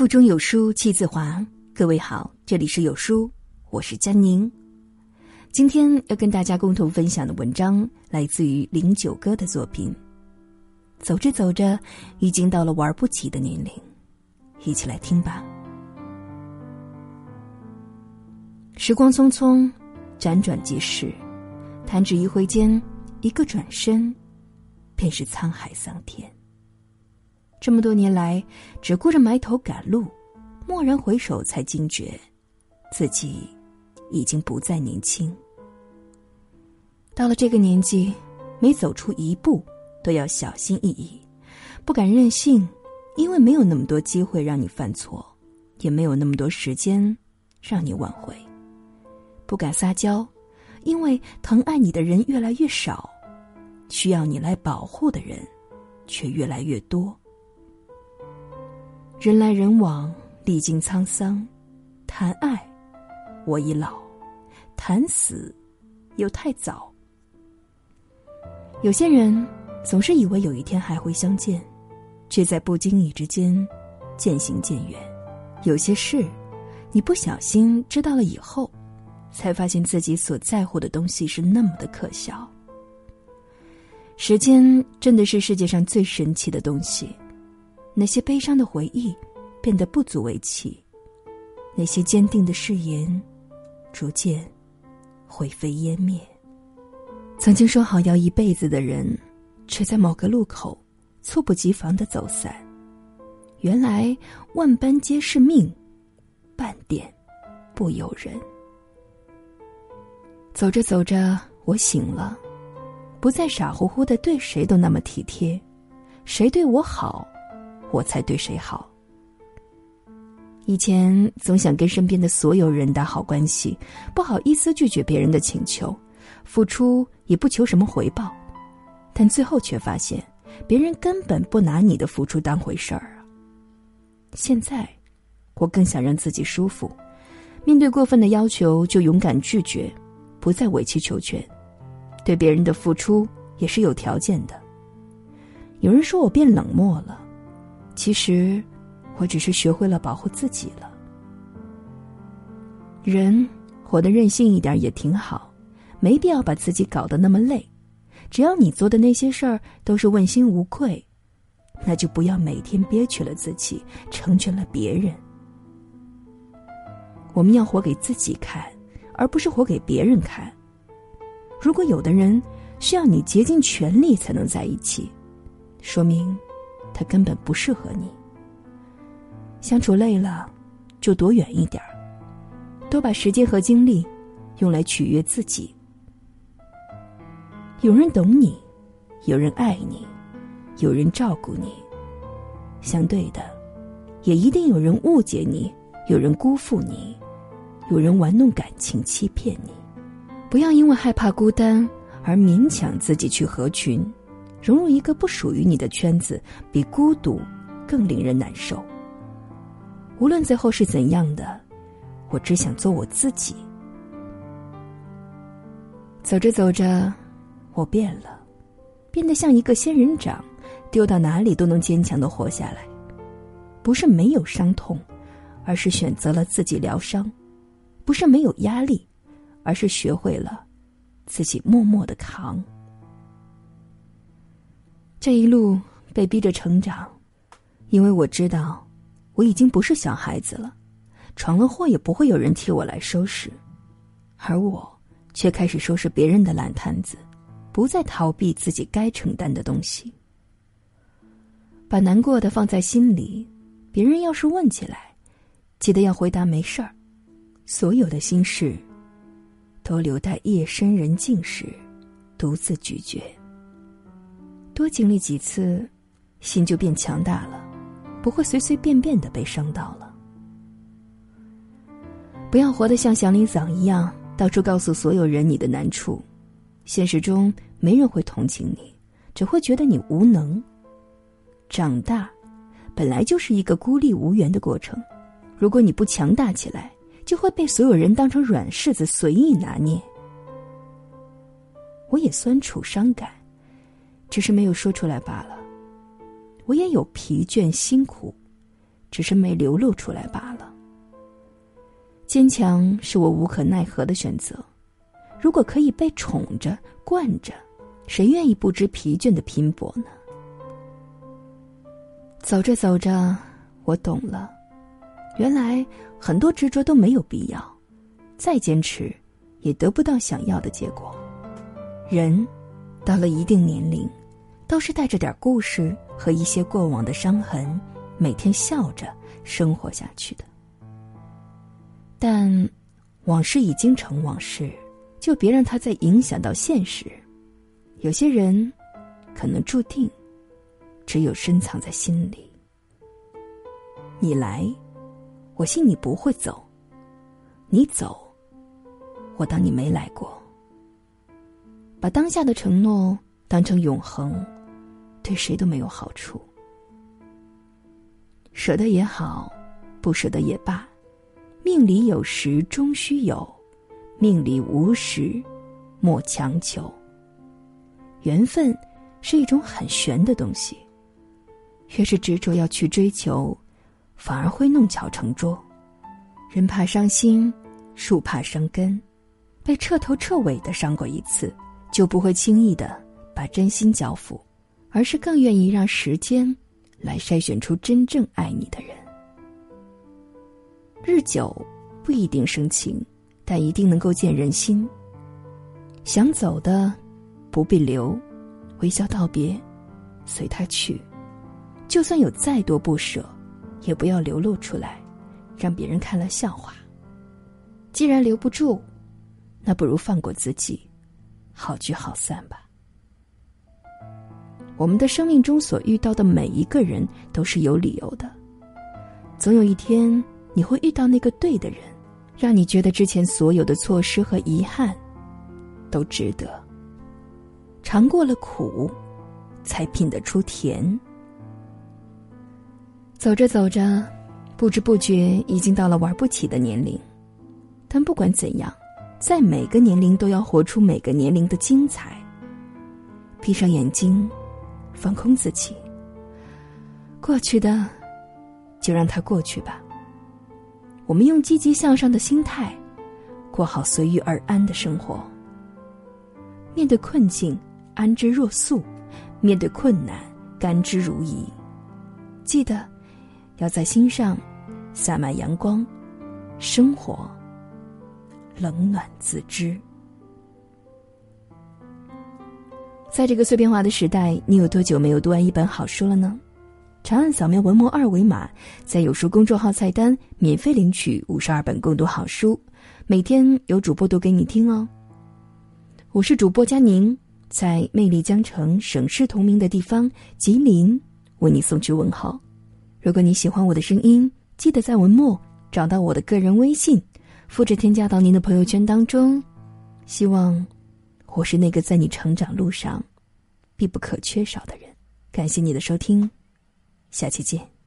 腹中有书气自华。各位好，这里是有书，我是佳宁。今天要跟大家共同分享的文章来自于零九哥的作品。走着走着，已经到了玩不起的年龄，一起来听吧。时光匆匆，辗转即逝，弹指一挥间，一个转身，便是沧海桑田。这么多年来，只顾着埋头赶路，蓦然回首，才惊觉自己已经不再年轻。到了这个年纪，每走出一步都要小心翼翼，不敢任性，因为没有那么多机会让你犯错，也没有那么多时间让你挽回。不敢撒娇，因为疼爱你的人越来越少，需要你来保护的人却越来越多。人来人往，历经沧桑，谈爱，我已老；谈死，又太早。有些人总是以为有一天还会相见，却在不经意之间渐行渐远。有些事，你不小心知道了以后，才发现自己所在乎的东西是那么的可笑。时间真的是世界上最神奇的东西。那些悲伤的回忆变得不足为奇，那些坚定的誓言逐渐灰飞烟灭。曾经说好要一辈子的人，却在某个路口猝不及防的走散。原来万般皆是命，半点不由人。走着走着，我醒了，不再傻乎乎的对谁都那么体贴，谁对我好。我才对谁好。以前总想跟身边的所有人打好关系，不好意思拒绝别人的请求，付出也不求什么回报，但最后却发现，别人根本不拿你的付出当回事儿啊。现在，我更想让自己舒服，面对过分的要求就勇敢拒绝，不再委曲求全，对别人的付出也是有条件的。有人说我变冷漠了。其实，我只是学会了保护自己了。人活得任性一点也挺好，没必要把自己搞得那么累。只要你做的那些事儿都是问心无愧，那就不要每天憋屈了自己，成全了别人。我们要活给自己看，而不是活给别人看。如果有的人需要你竭尽全力才能在一起，说明。他根本不适合你。相处累了，就躲远一点儿，多把时间和精力用来取悦自己。有人懂你，有人爱你，有人照顾你。相对的，也一定有人误解你，有人辜负你，有人玩弄感情欺骗你。不要因为害怕孤单而勉强自己去合群。融入一个不属于你的圈子，比孤独更令人难受。无论最后是怎样的，我只想做我自己。走着走着，我变了，变得像一个仙人掌，丢到哪里都能坚强的活下来。不是没有伤痛，而是选择了自己疗伤；不是没有压力，而是学会了自己默默的扛。这一路被逼着成长，因为我知道我已经不是小孩子了，闯了祸也不会有人替我来收拾，而我却开始收拾别人的烂摊子，不再逃避自己该承担的东西。把难过的放在心里，别人要是问起来，记得要回答没事儿，所有的心事都留待夜深人静时独自咀嚼。多经历几次，心就变强大了，不会随随便便的被伤到了。不要活得像祥林嫂一样，到处告诉所有人你的难处，现实中没人会同情你，只会觉得你无能。长大，本来就是一个孤立无援的过程，如果你不强大起来，就会被所有人当成软柿子随意拿捏。我也酸楚伤感。只是没有说出来罢了。我也有疲倦辛苦，只是没流露出来罢了。坚强是我无可奈何的选择。如果可以被宠着、惯着，谁愿意不知疲倦的拼搏呢？走着走着，我懂了，原来很多执着都没有必要，再坚持，也得不到想要的结果。人到了一定年龄，都是带着点故事和一些过往的伤痕，每天笑着生活下去的。但往事已经成往事。就别让它再影响到现实。有些人，可能注定，只有深藏在心里。你来，我信你不会走；你走，我当你没来过。把当下的承诺当成永恒，对谁都没有好处。舍得也好，不舍得也罢，命里有时终须有。命里无时，莫强求。缘分是一种很玄的东西，越是执着要去追求，反而会弄巧成拙。人怕伤心，树怕生根。被彻头彻尾的伤过一次，就不会轻易的把真心交付，而是更愿意让时间来筛选出真正爱你的人。日久不一定生情。但一定能够见人心。想走的，不必留，微笑道别，随他去。就算有再多不舍，也不要流露出来，让别人看了笑话。既然留不住，那不如放过自己，好聚好散吧。我们的生命中所遇到的每一个人都是有理由的，总有一天你会遇到那个对的人。让你觉得之前所有的错失和遗憾，都值得。尝过了苦，才品得出甜。走着走着，不知不觉已经到了玩不起的年龄。但不管怎样，在每个年龄都要活出每个年龄的精彩。闭上眼睛，放空自己。过去的，就让它过去吧。我们用积极向上的心态，过好随遇而安的生活。面对困境，安之若素；面对困难，甘之如饴。记得要在心上洒满阳光，生活冷暖自知。在这个碎片化的时代，你有多久没有读完一本好书了呢？长按扫描文末二维码，在有书公众号菜单免费领取五十二本共读好书，每天有主播读给你听哦。我是主播佳宁，在魅力江城、省市同名的地方吉林，为你送去问候。如果你喜欢我的声音，记得在文末找到我的个人微信，复制添加到您的朋友圈当中。希望我是那个在你成长路上必不可缺少的人。感谢你的收听。下期见。